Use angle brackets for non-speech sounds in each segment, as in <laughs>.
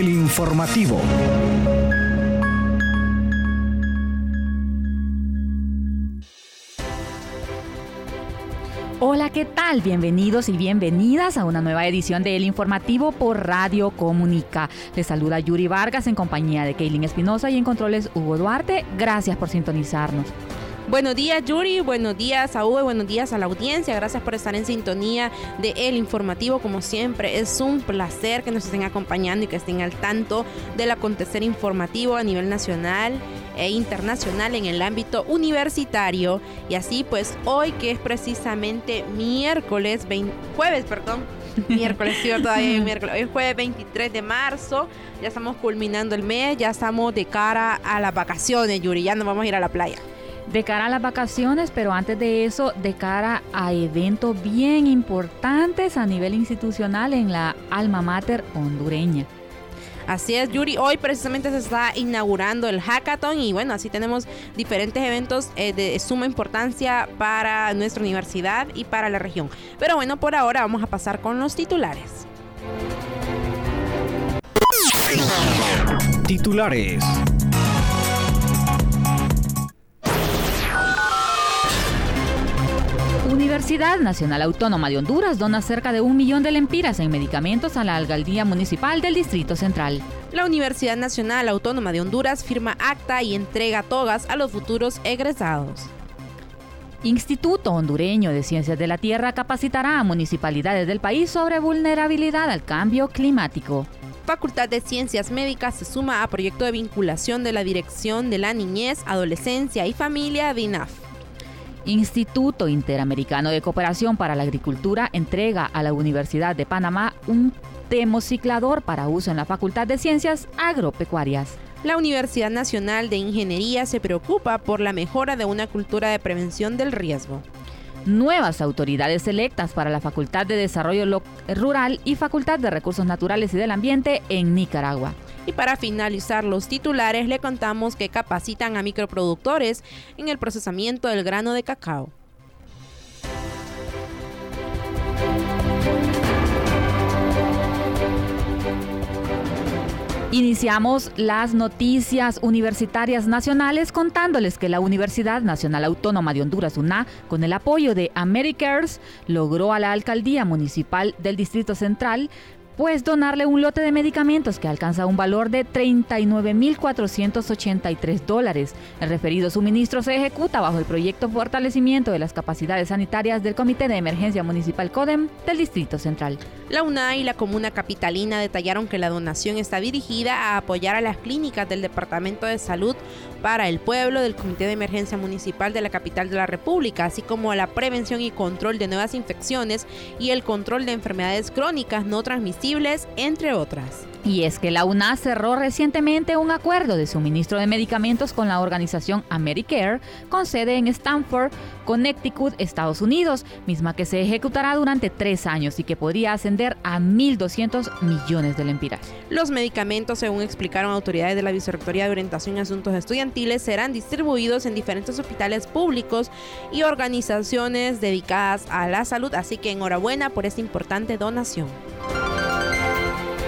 El informativo. Hola, ¿qué tal? Bienvenidos y bienvenidas a una nueva edición de El Informativo por Radio Comunica. Les saluda Yuri Vargas en compañía de Kaylin Espinosa y en controles Hugo Duarte. Gracias por sintonizarnos. Buenos días Yuri, buenos días a Hugo, buenos días a la audiencia. Gracias por estar en sintonía de El Informativo. Como siempre, es un placer que nos estén acompañando y que estén al tanto del acontecer informativo a nivel nacional e internacional en el ámbito universitario. Y así pues hoy que es precisamente miércoles, jueves, perdón, <laughs> miércoles, sí, todavía miércoles. Hoy es jueves 23 de marzo, ya estamos culminando el mes, ya estamos de cara a las vacaciones, Yuri, ya nos vamos a ir a la playa. De cara a las vacaciones, pero antes de eso, de cara a eventos bien importantes a nivel institucional en la alma mater hondureña. Así es, Yuri. Hoy precisamente se está inaugurando el hackathon y bueno, así tenemos diferentes eventos eh, de suma importancia para nuestra universidad y para la región. Pero bueno, por ahora vamos a pasar con los titulares. Titulares. Universidad Nacional Autónoma de Honduras dona cerca de un millón de lempiras en medicamentos a la alcaldía municipal del Distrito Central. La Universidad Nacional Autónoma de Honduras firma acta y entrega togas a los futuros egresados. Instituto Hondureño de Ciencias de la Tierra capacitará a municipalidades del país sobre vulnerabilidad al cambio climático. Facultad de Ciencias Médicas se suma a proyecto de vinculación de la Dirección de la Niñez, Adolescencia y Familia DINAF. Instituto Interamericano de Cooperación para la Agricultura entrega a la Universidad de Panamá un demociclador para uso en la Facultad de Ciencias Agropecuarias. La Universidad Nacional de Ingeniería se preocupa por la mejora de una cultura de prevención del riesgo. Nuevas autoridades electas para la Facultad de Desarrollo Rural y Facultad de Recursos Naturales y del Ambiente en Nicaragua. Y para finalizar los titulares, le contamos que capacitan a microproductores en el procesamiento del grano de cacao. Iniciamos las noticias universitarias nacionales contándoles que la Universidad Nacional Autónoma de Honduras, UNA, con el apoyo de Americares, logró a la Alcaldía Municipal del Distrito Central pues donarle un lote de medicamentos que alcanza un valor de 39.483 dólares. El referido suministro se ejecuta bajo el proyecto Fortalecimiento de las Capacidades Sanitarias del Comité de Emergencia Municipal CODEM del Distrito Central. La UNA y la Comuna Capitalina detallaron que la donación está dirigida a apoyar a las clínicas del Departamento de Salud para el pueblo del Comité de Emergencia Municipal de la capital de la República, así como a la prevención y control de nuevas infecciones y el control de enfermedades crónicas no transmisibles, entre otras. Y es que la UNA cerró recientemente un acuerdo de suministro de medicamentos con la organización Americare, con sede en Stanford, Connecticut, Estados Unidos, misma que se ejecutará durante tres años y que podría ascender a 1.200 millones de lempiras. Los medicamentos, según explicaron autoridades de la Vicerrectoría de Orientación y Asuntos Estudiantiles, serán distribuidos en diferentes hospitales públicos y organizaciones dedicadas a la salud, así que enhorabuena por esta importante donación.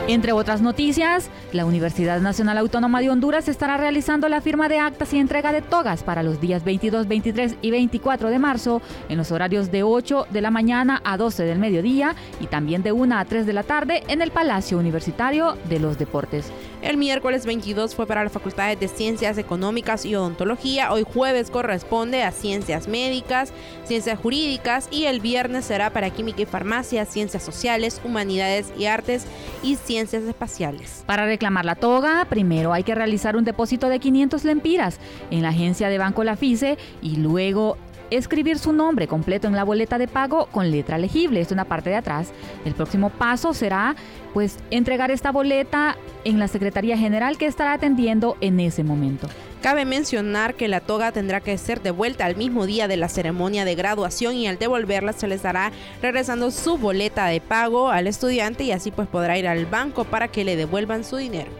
Entre otras noticias, la Universidad Nacional Autónoma de Honduras estará realizando la firma de actas y entrega de togas para los días 22, 23 y 24 de marzo en los horarios de 8 de la mañana a 12 del mediodía y también de 1 a 3 de la tarde en el Palacio Universitario de los Deportes. El miércoles 22 fue para las facultades de Ciencias Económicas y Odontología, hoy jueves corresponde a Ciencias Médicas, Ciencias Jurídicas y el viernes será para Química y Farmacia, Ciencias Sociales, Humanidades y Artes y Ciencias Espaciales. Para reclamar la toga, primero hay que realizar un depósito de 500 lempiras en la agencia de Banco La FICE y luego escribir su nombre completo en la boleta de pago con letra legible, esto en la parte de atrás. El próximo paso será pues entregar esta boleta en la Secretaría General que estará atendiendo en ese momento. Cabe mencionar que la toga tendrá que ser devuelta al mismo día de la ceremonia de graduación y al devolverla se le estará regresando su boleta de pago al estudiante y así pues podrá ir al banco para que le devuelvan su dinero.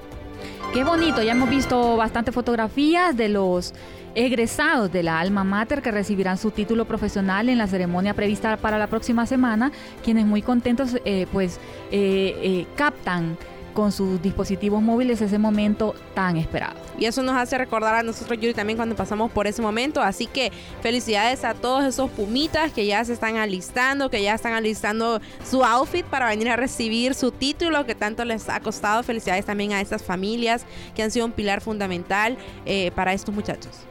Qué bonito, ya hemos visto bastantes fotografías de los egresados de la Alma Mater que recibirán su título profesional en la ceremonia prevista para la próxima semana, quienes muy contentos eh, pues eh, eh, captan con sus dispositivos móviles ese momento tan esperado. Y eso nos hace recordar a nosotros, Yuri, también cuando pasamos por ese momento. Así que felicidades a todos esos pumitas que ya se están alistando, que ya están alistando su outfit para venir a recibir su título que tanto les ha costado. Felicidades también a estas familias que han sido un pilar fundamental para estos muchachos.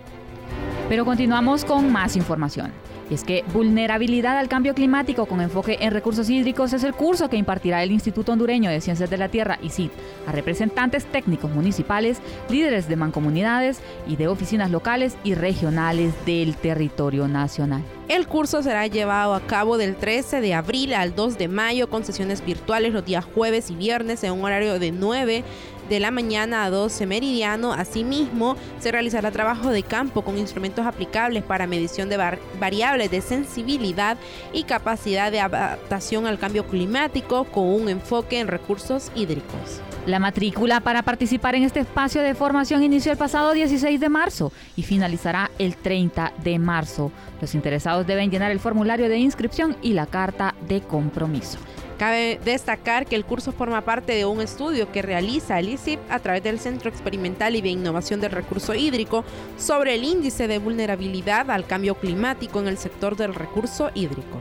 Pero continuamos con más información es que Vulnerabilidad al Cambio Climático con enfoque en recursos hídricos es el curso que impartirá el Instituto Hondureño de Ciencias de la Tierra, ICIT, a representantes técnicos municipales, líderes de mancomunidades y de oficinas locales y regionales del territorio nacional. El curso será llevado a cabo del 13 de abril al 2 de mayo con sesiones virtuales los días jueves y viernes en un horario de 9 de la mañana a 12 meridiano. Asimismo, se realizará trabajo de campo con instrumentos aplicables para medición de variables de sensibilidad y capacidad de adaptación al cambio climático con un enfoque en recursos hídricos. La matrícula para participar en este espacio de formación inició el pasado 16 de marzo y finalizará el 30 de marzo. Los interesados deben llenar el formulario de inscripción y la carta de compromiso. Cabe destacar que el curso forma parte de un estudio que realiza el ICIP a través del Centro Experimental y de Innovación del Recurso Hídrico sobre el índice de vulnerabilidad al cambio climático en el sector del recurso hídrico.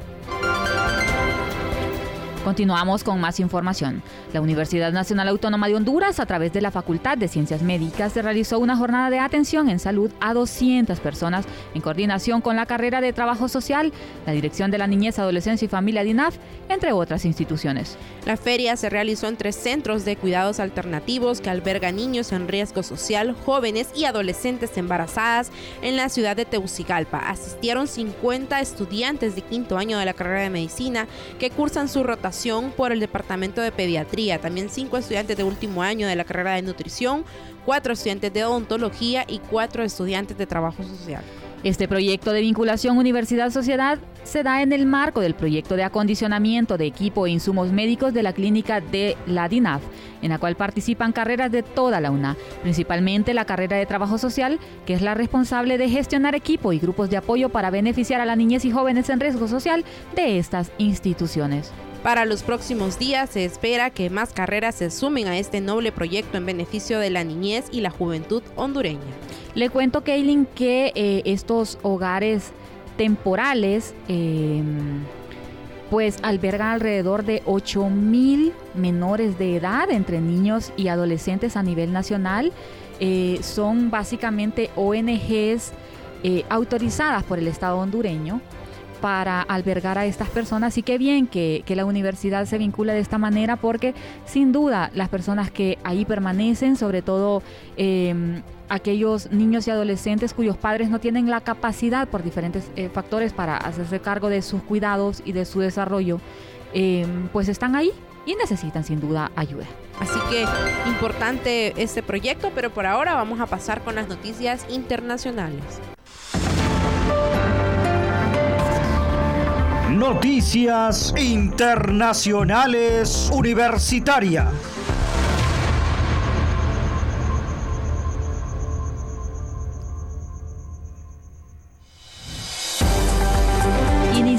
Continuamos con más información. La Universidad Nacional Autónoma de Honduras, a través de la Facultad de Ciencias Médicas, realizó una jornada de atención en salud a 200 personas en coordinación con la carrera de Trabajo Social, la Dirección de la Niñez, Adolescencia y Familia DINAF, entre otras instituciones. La feria se realizó en tres centros de cuidados alternativos que albergan niños en riesgo social, jóvenes y adolescentes embarazadas en la ciudad de Teucigalpa. Asistieron 50 estudiantes de quinto año de la carrera de medicina que cursan su rotación por el Departamento de Pediatría. También cinco estudiantes de último año de la carrera de nutrición, cuatro estudiantes de odontología y cuatro estudiantes de trabajo social. Este proyecto de vinculación universidad-sociedad se da en el marco del proyecto de acondicionamiento de equipo e insumos médicos de la clínica de la DINAF, en la cual participan carreras de toda la UNA, principalmente la carrera de trabajo social, que es la responsable de gestionar equipo y grupos de apoyo para beneficiar a la niñez y jóvenes en riesgo social de estas instituciones. Para los próximos días se espera que más carreras se sumen a este noble proyecto en beneficio de la niñez y la juventud hondureña. Le cuento, Kaylin, que eh, estos hogares temporales em, pues albergan alrededor de 8 mil menores de edad entre niños y adolescentes a nivel nacional. Eh, son básicamente ONGs eh, autorizadas por el Estado hondureño para albergar a estas personas y qué bien que, la universidad se vincula de esta manera porque sin duda las personas que ahí permanecen, sobre todo em, aquellos niños y adolescentes cuyos padres no tienen la capacidad por diferentes eh, factores para hacerse cargo de sus cuidados y de su desarrollo, em, pues están ahí y necesitan sin duda ayuda. Así que importante este proyecto, pero por ahora vamos a pasar con las noticias internacionales. Noticias Internacionales Universitarias.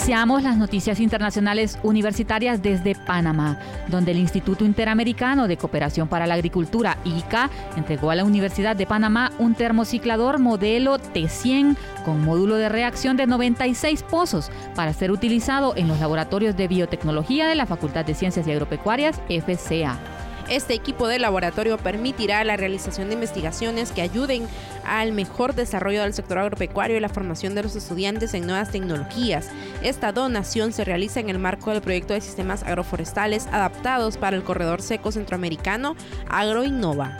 Iniciamos las noticias internacionales universitarias desde Panamá, donde el Instituto Interamericano de Cooperación para la Agricultura, ICA, entregó a la Universidad de Panamá un termociclador modelo T100 con módulo de reacción de 96 pozos para ser utilizado en los laboratorios de biotecnología de la Facultad de Ciencias y Agropecuarias, FCA. Este equipo de laboratorio permitirá la realización de investigaciones que ayuden al mejor desarrollo del sector agropecuario y la formación de los estudiantes en nuevas tecnologías. Esta donación se realiza en el marco del proyecto de sistemas agroforestales adaptados para el corredor seco centroamericano AgroInnova.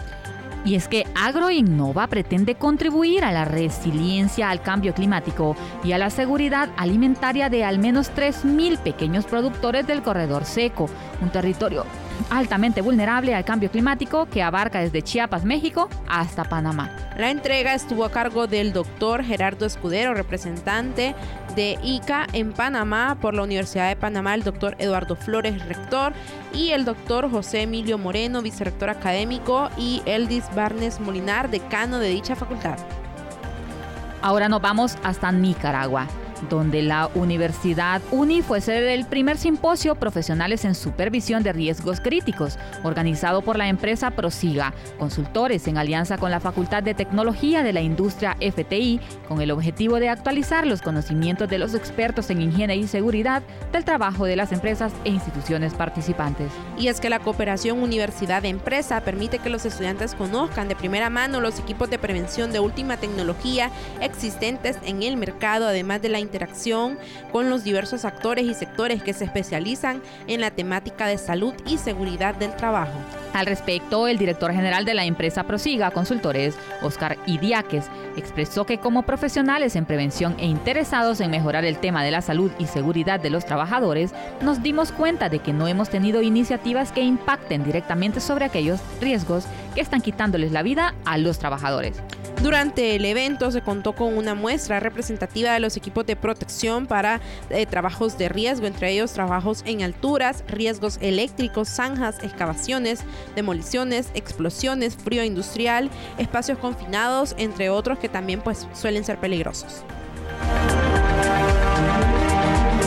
Y es que AgroInnova pretende contribuir a la resiliencia al cambio climático y a la seguridad alimentaria de al menos 3.000 pequeños productores del corredor seco, un territorio altamente vulnerable al cambio climático que abarca desde Chiapas, México, hasta Panamá. La entrega estuvo a cargo del doctor Gerardo Escudero, representante de ICA en Panamá por la Universidad de Panamá, el doctor Eduardo Flores, rector, y el doctor José Emilio Moreno, vicerrector académico, y Eldis Barnes Molinar, decano de dicha facultad. Ahora nos vamos hasta Nicaragua donde la Universidad UNI fue ser el primer simposio Profesionales en Supervisión de Riesgos Críticos, organizado por la empresa Prosiga, consultores en alianza con la Facultad de Tecnología de la Industria FTI, con el objetivo de actualizar los conocimientos de los expertos en higiene y seguridad del trabajo de las empresas e instituciones participantes. Y es que la cooperación universidad-empresa permite que los estudiantes conozcan de primera mano los equipos de prevención de última tecnología existentes en el mercado, además de la interacción con los diversos actores y sectores que se especializan en la temática de salud y seguridad del trabajo. Al respecto, el director general de la empresa Prosiga Consultores, Oscar Idiáquez, expresó que como profesionales en prevención e interesados en mejorar el tema de la salud y seguridad de los trabajadores, nos dimos cuenta de que no hemos tenido iniciativas que impacten directamente sobre aquellos riesgos que están quitándoles la vida a los trabajadores. Durante el evento se contó con una muestra representativa de los equipos de protección para eh, trabajos de riesgo, entre ellos trabajos en alturas, riesgos eléctricos, zanjas, excavaciones, demoliciones, explosiones, frío industrial, espacios confinados, entre otros que también pues suelen ser peligrosos.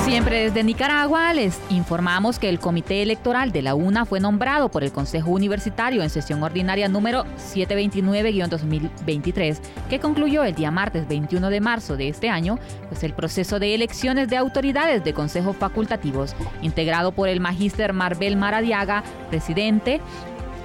Siempre desde Nicaragua les informamos que el Comité Electoral de la UNA fue nombrado por el Consejo Universitario en sesión ordinaria número 729-2023, que concluyó el día martes 21 de marzo de este año, pues el proceso de elecciones de autoridades de consejos facultativos, integrado por el magíster Marbel Maradiaga, presidente,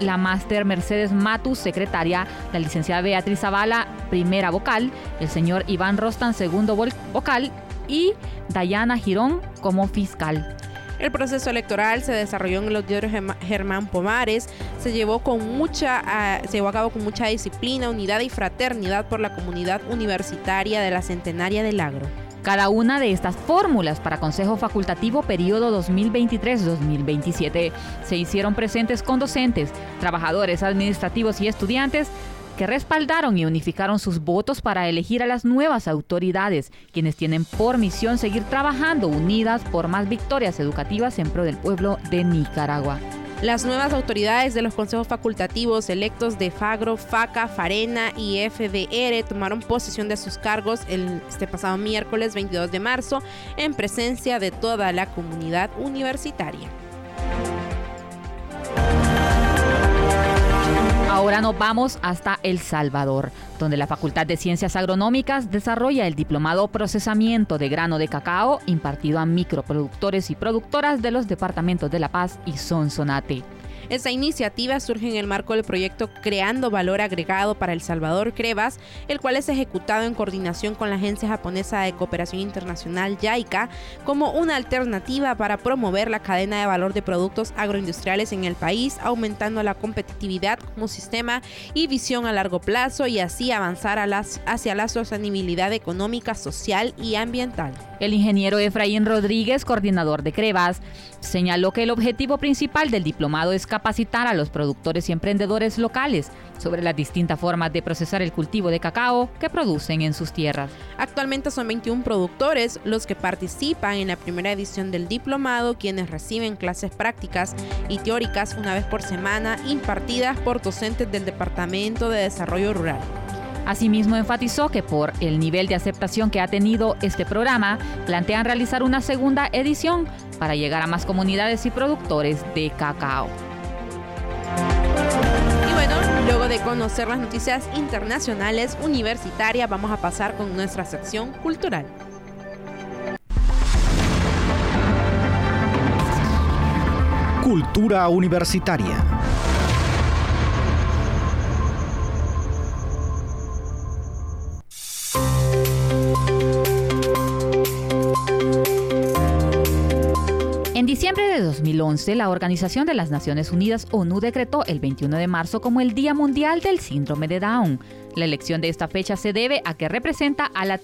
la máster Mercedes Matus, secretaria, la licenciada Beatriz Zavala, primera vocal, el señor Iván Rostan, segundo vocal, y Dayana Girón como fiscal. El proceso electoral se desarrolló en los diarios Germán Pomares, se llevó, con mucha, ah, se llevó a cabo con mucha disciplina, unidad y fraternidad por la comunidad universitaria de la Centenaria del Agro. Cada una de estas fórmulas para Consejo Facultativo periodo 2023-2027 se hicieron presentes con docentes, trabajadores administrativos y estudiantes que respaldaron y unificaron sus votos para elegir a las nuevas autoridades, quienes tienen por misión seguir trabajando unidas por más victorias educativas en pro del pueblo de Nicaragua. Las nuevas autoridades de los consejos facultativos electos de Fagro, FACA, Farena y FDR tomaron posesión de sus cargos el, este pasado miércoles 22 de marzo en presencia de toda la comunidad universitaria. Ahora nos vamos hasta El Salvador, donde la Facultad de Ciencias Agronómicas desarrolla el diplomado Procesamiento de Grano de Cacao impartido a microproductores y productoras de los departamentos de La Paz y Sonsonate. Esta iniciativa surge en el marco del proyecto Creando Valor Agregado para El Salvador, CREVAS, el cual es ejecutado en coordinación con la Agencia Japonesa de Cooperación Internacional, JICA, como una alternativa para promover la cadena de valor de productos agroindustriales en el país, aumentando la competitividad como sistema y visión a largo plazo y así avanzar hacia la sostenibilidad económica, social y ambiental. El ingeniero Efraín Rodríguez, coordinador de CREVAS, señaló que el objetivo principal del diplomado es capacitar a los productores y emprendedores locales sobre las distintas formas de procesar el cultivo de cacao que producen en sus tierras. Actualmente son 21 productores los que participan en la primera edición del diplomado, quienes reciben clases prácticas y teóricas una vez por semana impartidas por docentes del Departamento de Desarrollo Rural. Asimismo, enfatizó que por el nivel de aceptación que ha tenido este programa, plantean realizar una segunda edición para llegar a más comunidades y productores de cacao. Conocer las noticias internacionales universitarias, vamos a pasar con nuestra sección cultural. Cultura universitaria. 2011, la Organización de las Naciones Unidas, ONU, decretó el 21 de marzo como el Día Mundial del Síndrome de Down. La elección de esta fecha se debe a que representa a la,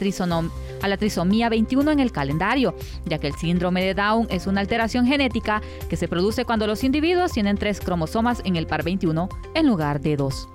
a la trisomía 21 en el calendario, ya que el síndrome de Down es una alteración genética que se produce cuando los individuos tienen tres cromosomas en el par 21 en lugar de dos.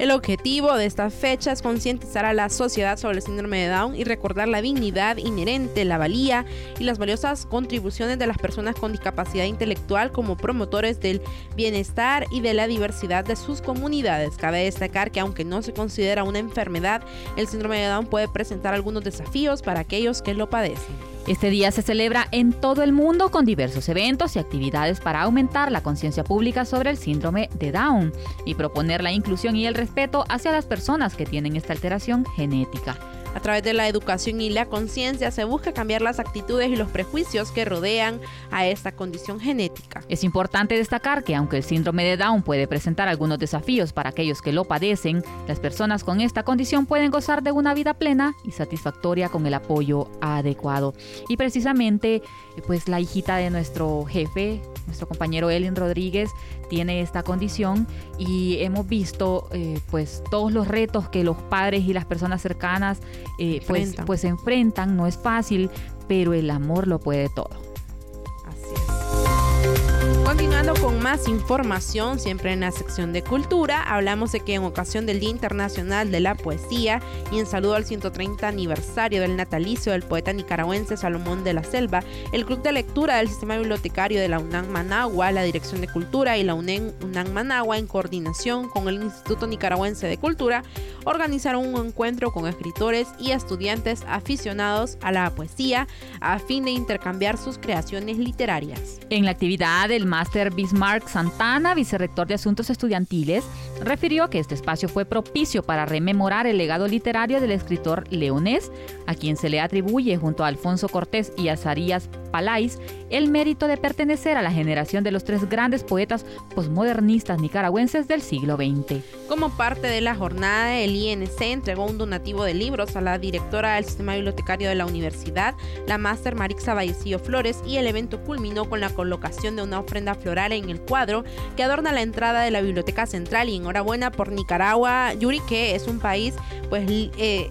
El objetivo de esta fecha es concientizar a la sociedad sobre el síndrome de Down y recordar la dignidad inherente, la valía y las valiosas contribuciones de las personas con discapacidad intelectual como promotores del bienestar y de la diversidad de sus comunidades. Cabe destacar que aunque no se considera una enfermedad, el síndrome de Down puede presentar algunos desafíos para aquellos que lo padecen. Este día se celebra en todo el mundo con diversos eventos y actividades para aumentar la conciencia pública sobre el síndrome de Down y proponer la inclusión y el respeto hacia las personas que tienen esta alteración genética. A través de la educación y la conciencia se busca cambiar las actitudes y los prejuicios que rodean a esta condición genética. Es importante destacar que aunque el síndrome de Down puede presentar algunos desafíos para aquellos que lo padecen, las personas con esta condición pueden gozar de una vida plena y satisfactoria con el apoyo adecuado. Y precisamente, pues la hijita de nuestro jefe, nuestro compañero Elin Rodríguez, tiene esta condición y hemos visto eh, pues todos los retos que los padres y las personas cercanas eh, pues, pues enfrentan. No es fácil, pero el amor lo puede todo. Continuando con más información, siempre en la sección de cultura, hablamos de que en ocasión del Día Internacional de la Poesía y en saludo al 130 aniversario del natalicio del poeta nicaragüense Salomón de la Selva, el Club de Lectura del Sistema Bibliotecario de la UNAM Managua, la Dirección de Cultura y la UNEM UNAM Managua, en coordinación con el Instituto Nicaragüense de Cultura, organizaron un encuentro con escritores y estudiantes aficionados a la poesía a fin de intercambiar sus creaciones literarias. En la actividad, del máster Bismarck Santana, vicerrector de Asuntos Estudiantiles, refirió que este espacio fue propicio para rememorar el legado literario del escritor leonés, a quien se le atribuye junto a Alfonso Cortés y Azarías Palais el mérito de pertenecer a la generación de los tres grandes poetas posmodernistas nicaragüenses del siglo XX. Como parte de la jornada, el INC entregó un donativo de libros a la directora del sistema bibliotecario de la universidad, la máster Marixa Vallecillo Flores, y el evento culminó con la colocación de una ofrenda floral en el cuadro que adorna la entrada de la Biblioteca Central. Y enhorabuena por Nicaragua, Yuri, que es un país pues eh,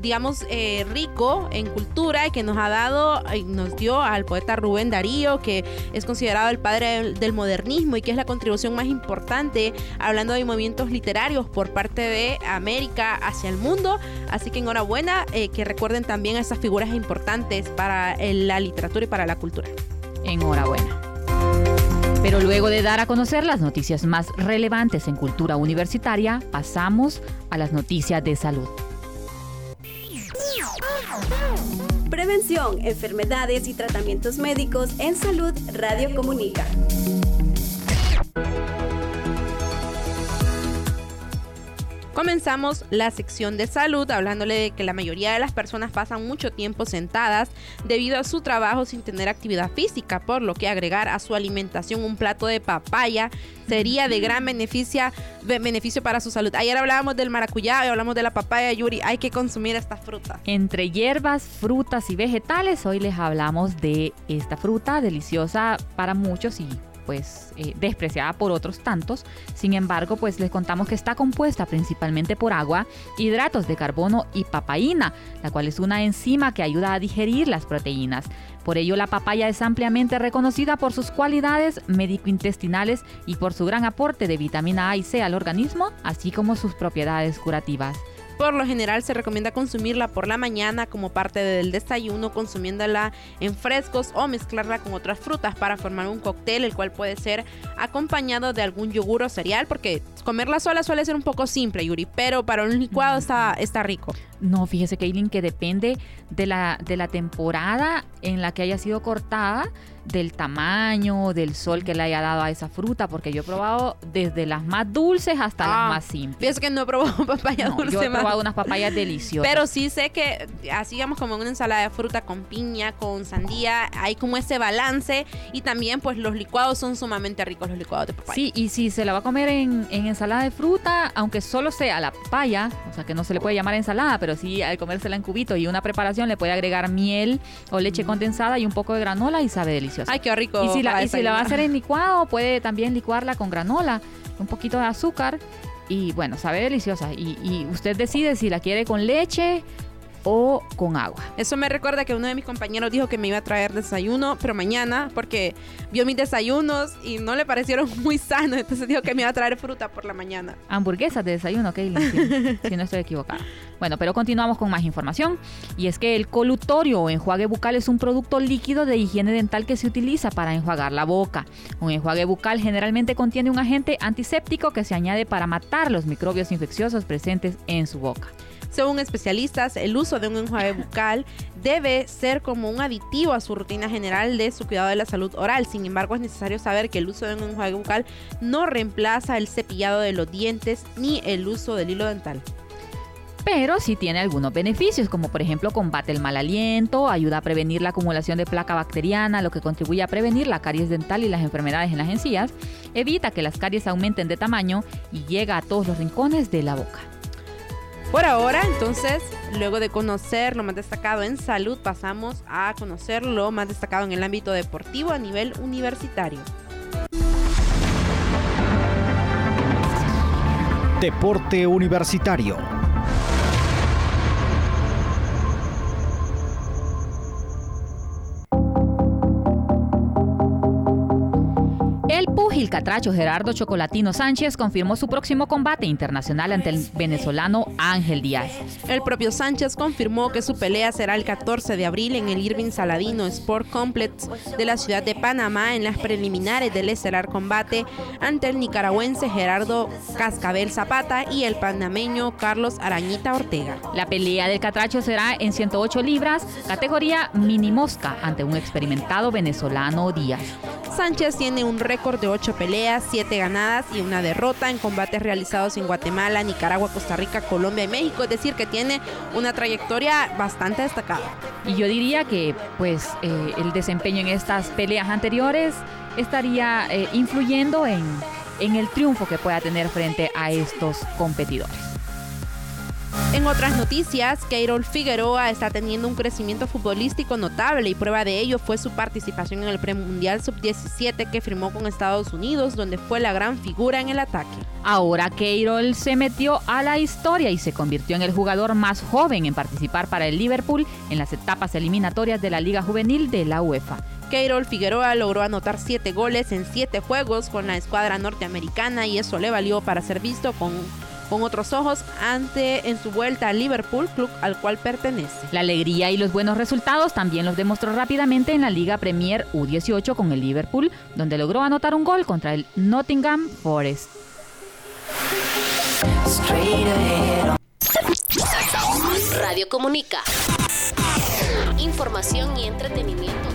digamos, eh, rico en cultura y que nos ha dado, nos dio al poeta Rubén Darío, que es considerado el padre del, modernismo y que es la contribución más importante hablando de movimientos literarios por parte de América hacia el mundo. Así que enhorabuena, eh, que recuerden también a esas figuras importantes para eh, la literatura y para la cultura. Enhorabuena. Pero luego de dar a conocer las noticias más relevantes en cultura universitaria, pasamos a las noticias de salud. Prevención, enfermedades y tratamientos médicos en salud Radio Comunica. Comenzamos la sección de salud hablándole de que la mayoría de las personas pasan mucho tiempo sentadas debido a su trabajo sin tener actividad física, por lo que agregar a su alimentación un plato de papaya sería de gran beneficio, para su salud. Ayer hablábamos del maracuyá hablamos de la papaya, Yuri. Hay que consumir esta fruta. Entre hierbas, frutas y vegetales, hoy les hablamos de esta fruta deliciosa para muchos y pues eh, despreciada por otros tantos. Sin embargo, pues les contamos que está compuesta principalmente por agua, hidratos de carbono y papaína, la cual es una enzima que ayuda a digerir las proteínas. Por ello, la papaya es ampliamente reconocida por sus cualidades médico-intestinales y por su gran aporte de vitamina A y C al organismo, así como sus propiedades curativas. Por lo general se recomienda consumirla por la mañana como parte del desayuno, consumiéndola en frescos o mezclarla con otras frutas para formar un cóctel, el cual puede ser acompañado de algún yogur o cereal, porque comerla sola suele ser un poco simple, Yuri, pero para un licuado está, está rico. No, fíjese, Kaylin, que depende de la, de la temporada en la que haya sido cortada del tamaño, del sol que le haya dado a esa fruta, porque yo he probado desde las más dulces hasta las ah, más simples. Es que no he probado <laughs> papaya dulce. Yo he probado unas papayas deliciosas. Pero sí sé que, así digamos, como en una ensalada de fruta con piña, con sandía, hay como ese balance y también pues los licuados son sumamente ricos, los licuados de papaya. Sí, y si se la va a comer en, en ensalada de fruta, aunque solo sea la papaya, o sea que no se le puede llamar ensalada, pero sí al comérsela en cubito y una preparación le puede agregar miel o leche condensada y un poco de granola y sabe delicioso. Ay, qué rico. Y si, la, va a hacer en licuado, puede también licuarla con granola, un poquito de azúcar y bueno, sabe deliciosa. Y, usted decide si la quiere con leche, o con agua. Eso me recuerda que uno de mis compañeros dijo que me iba a traer desayuno, pero mañana, porque vio mis desayunos y no le parecieron <laughs> muy sanos, entonces dijo que me iba a traer fruta por la mañana. Hamburguesas de desayuno, Kaylin, si, <laughs> si no estoy equivocada. Bueno, pero continuamos con más información. Y es que el colutorio o enjuague bucal es un producto líquido de higiene dental que se utiliza para enjuagar la boca. Un enjuague bucal generalmente contiene un agente antiséptico que se añade para matar los microbios infecciosos presentes en su boca. Según especialistas, el uso de un enjuague bucal debe ser como un aditivo a su rutina general de su cuidado de la salud oral. Sin embargo, es necesario saber que el uso de un enjuague bucal no reemplaza el cepillado de los dientes ni el uso del hilo dental pero sí tiene algunos beneficios, como por ejemplo combate el mal aliento, ayuda a prevenir la acumulación de placa bacteriana, lo que contribuye a prevenir la caries dental y las enfermedades en las encías, evita que las caries aumenten de tamaño y llega a todos los rincones de la boca. Por ahora, entonces, luego de conocer lo más destacado en salud, pasamos a conocer lo más destacado en el ámbito deportivo a nivel universitario. Deporte Universitario. Catracho Gerardo Chocolatino Sánchez confirmó su próximo combate internacional ante el venezolano Ángel Díaz. El propio Sánchez confirmó que su pelea será el 14 de abril en el Irving Saladino Sport Complex de la ciudad de Panamá en las preliminares del estelar combate ante el nicaragüense Gerardo Cascabel Zapata y el panameño Carlos Arañita Ortega. La pelea del catracho será en 108 libras, categoría mini mosca, ante un experimentado venezolano Díaz. Sánchez tiene un récord de 8 peleas, 7 ganadas y una derrota en combates realizados en Guatemala, Nicaragua, Costa Rica, Colombia y México. Es decir, que tiene una trayectoria bastante destacada. Y yo diría que pues eh, el desempeño en estas peleas anteriores estaría eh, influyendo en, en el triunfo que pueda tener frente a estos competidores. En otras noticias, Keirol Figueroa está teniendo un crecimiento futbolístico notable y prueba de ello fue su participación en el Premundial Sub-17 que firmó con Estados Unidos, donde fue la gran figura en el ataque. Ahora Keirol se metió a la historia y se convirtió en el jugador más joven en participar para el Liverpool en las etapas eliminatorias de la Liga Juvenil de la UEFA. Keirol Figueroa logró anotar 7 goles en 7 juegos con la escuadra norteamericana y eso le valió para ser visto con con otros ojos ante en su vuelta al Liverpool, club al cual pertenece. La alegría y los buenos resultados también los demostró rápidamente en la Liga Premier U18 con el Liverpool, donde logró anotar un gol contra el Nottingham Forest. Radio Comunica. Información y entretenimiento.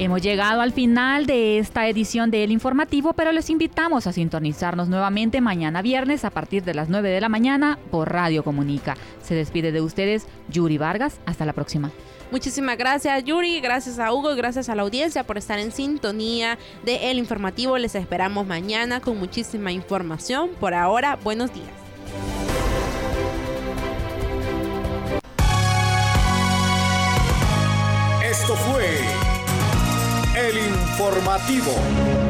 Hemos llegado al final de esta edición de El Informativo, pero les invitamos a sintonizarnos nuevamente mañana viernes a partir de las 9 de la mañana por Radio Comunica. Se despide de ustedes Yuri Vargas. Hasta la próxima. Muchísimas gracias Yuri, gracias a Hugo y gracias a la audiencia por estar en sintonía de El Informativo. Les esperamos mañana con muchísima información. Por ahora, buenos días. Esto fue El Informativo.